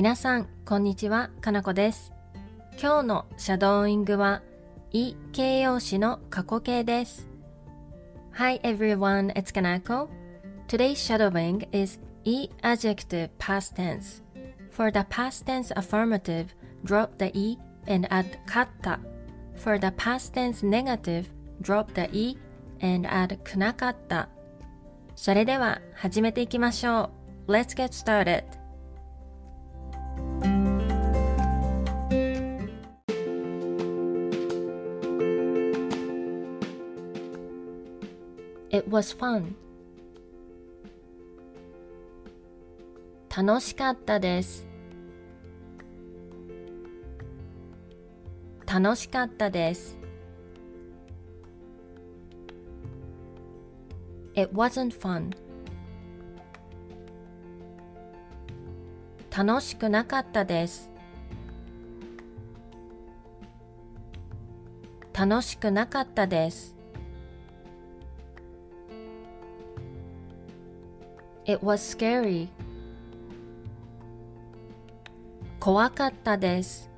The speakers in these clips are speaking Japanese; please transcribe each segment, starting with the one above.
皆さん、こんにちは、かなこです。今日のシャドーイングは、い形容詞の過去形です。Hi everyone, it's Kanako. Today's shadowing is e adjective past tense. For the past tense affirmative, drop the e and add kata For the past tense negative, drop the e and add kunakatta. それでは始めていきましょう。Let's get started. It was fun. 楽しかったです。楽しかったです。It wasn't fun. 楽しくなかったです。楽しくなかったです。It was scary. 怖かったです。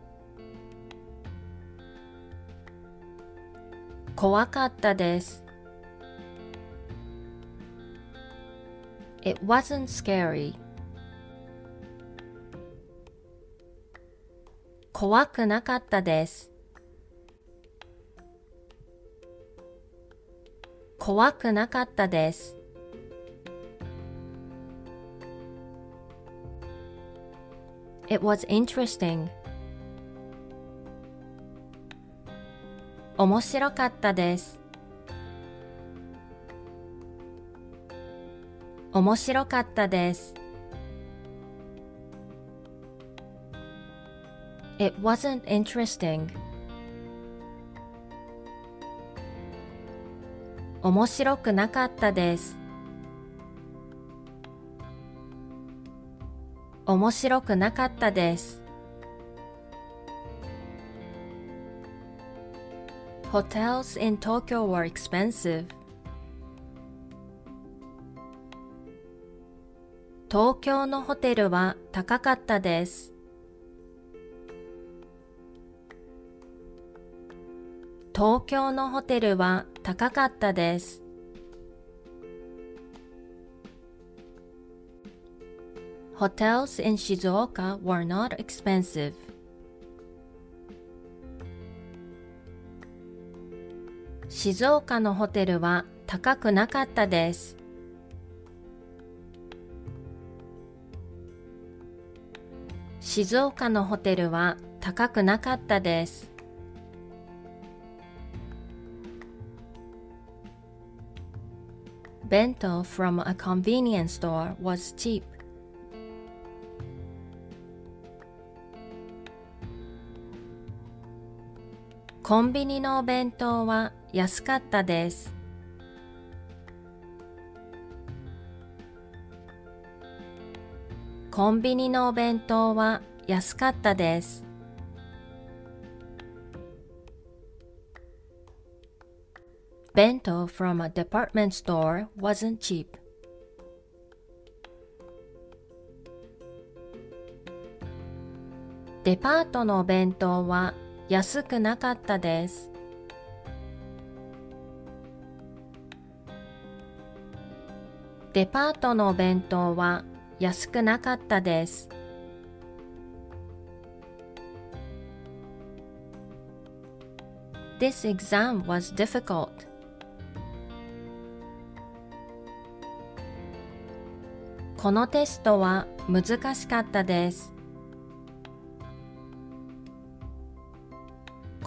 怖かったです。It wasn't scary. 怖くなかったです。怖くなかったです。It was interesting. 面白かったです。面白かったです。It wasn't interesting. 面白くなかったです。面白くなかったです。Hotels in Tokyo were expensive. 東京のホテルは高かったです。東京のホテルは高かったです。Hotels in Shizuoka were not expensive. 静岡のホテルは高くなかったです。静岡のホテルは高くなかったです。Bento from a convenience store was cheap. コンビニのお弁当は安かったです。コンビニのお弁当は安かったです。Bento from a department store wasn't cheap. デパートのお弁当は安くなかったです。デパートのお弁当は安くなかったです。This exam was difficult. このテストは難しかったです。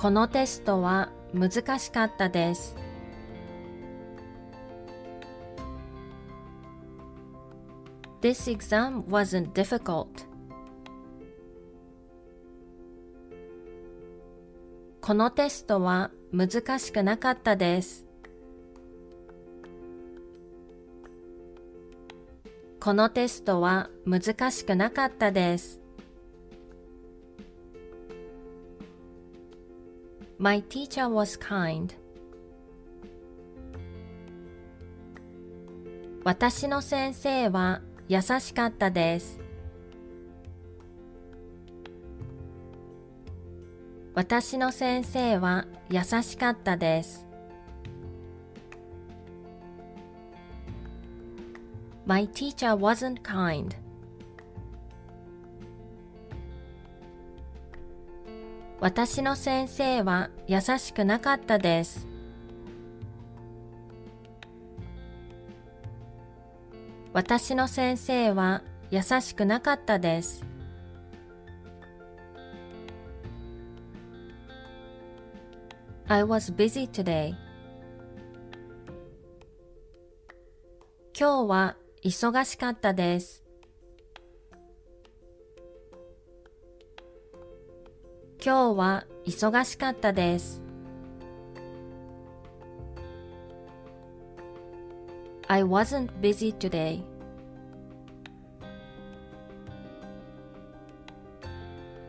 このテストは難しかったです。This exam wasn't difficult. このテストは難しくなかったです。このテストは難しくなかったです。My teacher was kind. 私の先生は優しかったです。私の先生は優しかったです。My teacher wasn't kind. 私の先生は優しくなかったです。私の先生は優しくなかったです。I was busy today. 今日は忙しかったです。今日は忙しかったです。I wasn't busy today.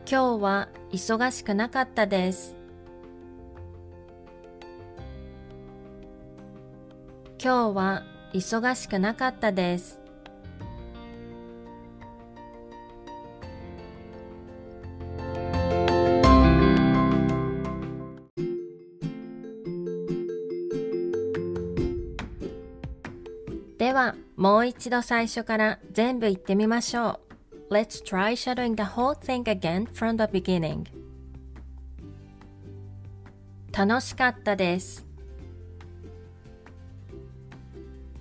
今日は忙しくなかったです。今日は忙しくなかったです。は、もう一度最初から全部言ってみましょう。Let's try shadowing the whole thing again from the beginning. 楽しかったです。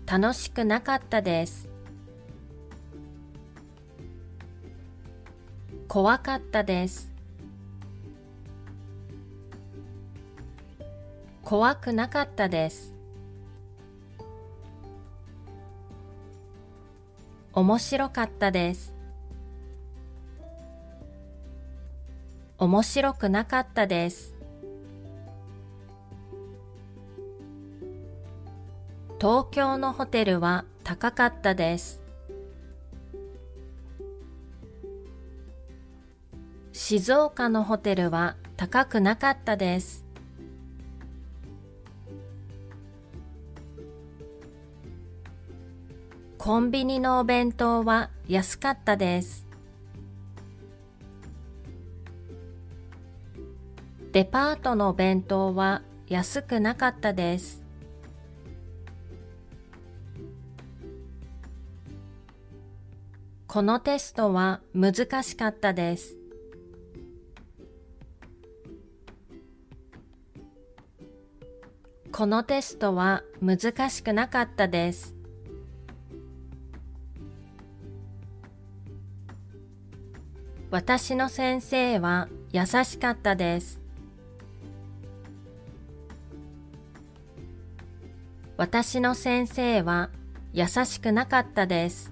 楽しくなかったです。怖かったです。怖くなかったです。面白かったです。面白くなかったです。東京のホテルは高かったです。静岡のホテルは高くなかったです。コンビニのお弁当は安かったです。デパートのお弁当は安くなかったです。このテストは難しかったです。このテストは難しくなかったです。私の先生は優しかったです。私の先生は優しくなかったです。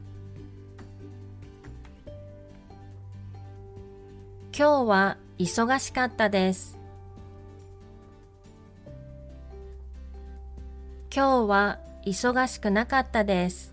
今日は忙しかったです。今日は忙しくなかったです。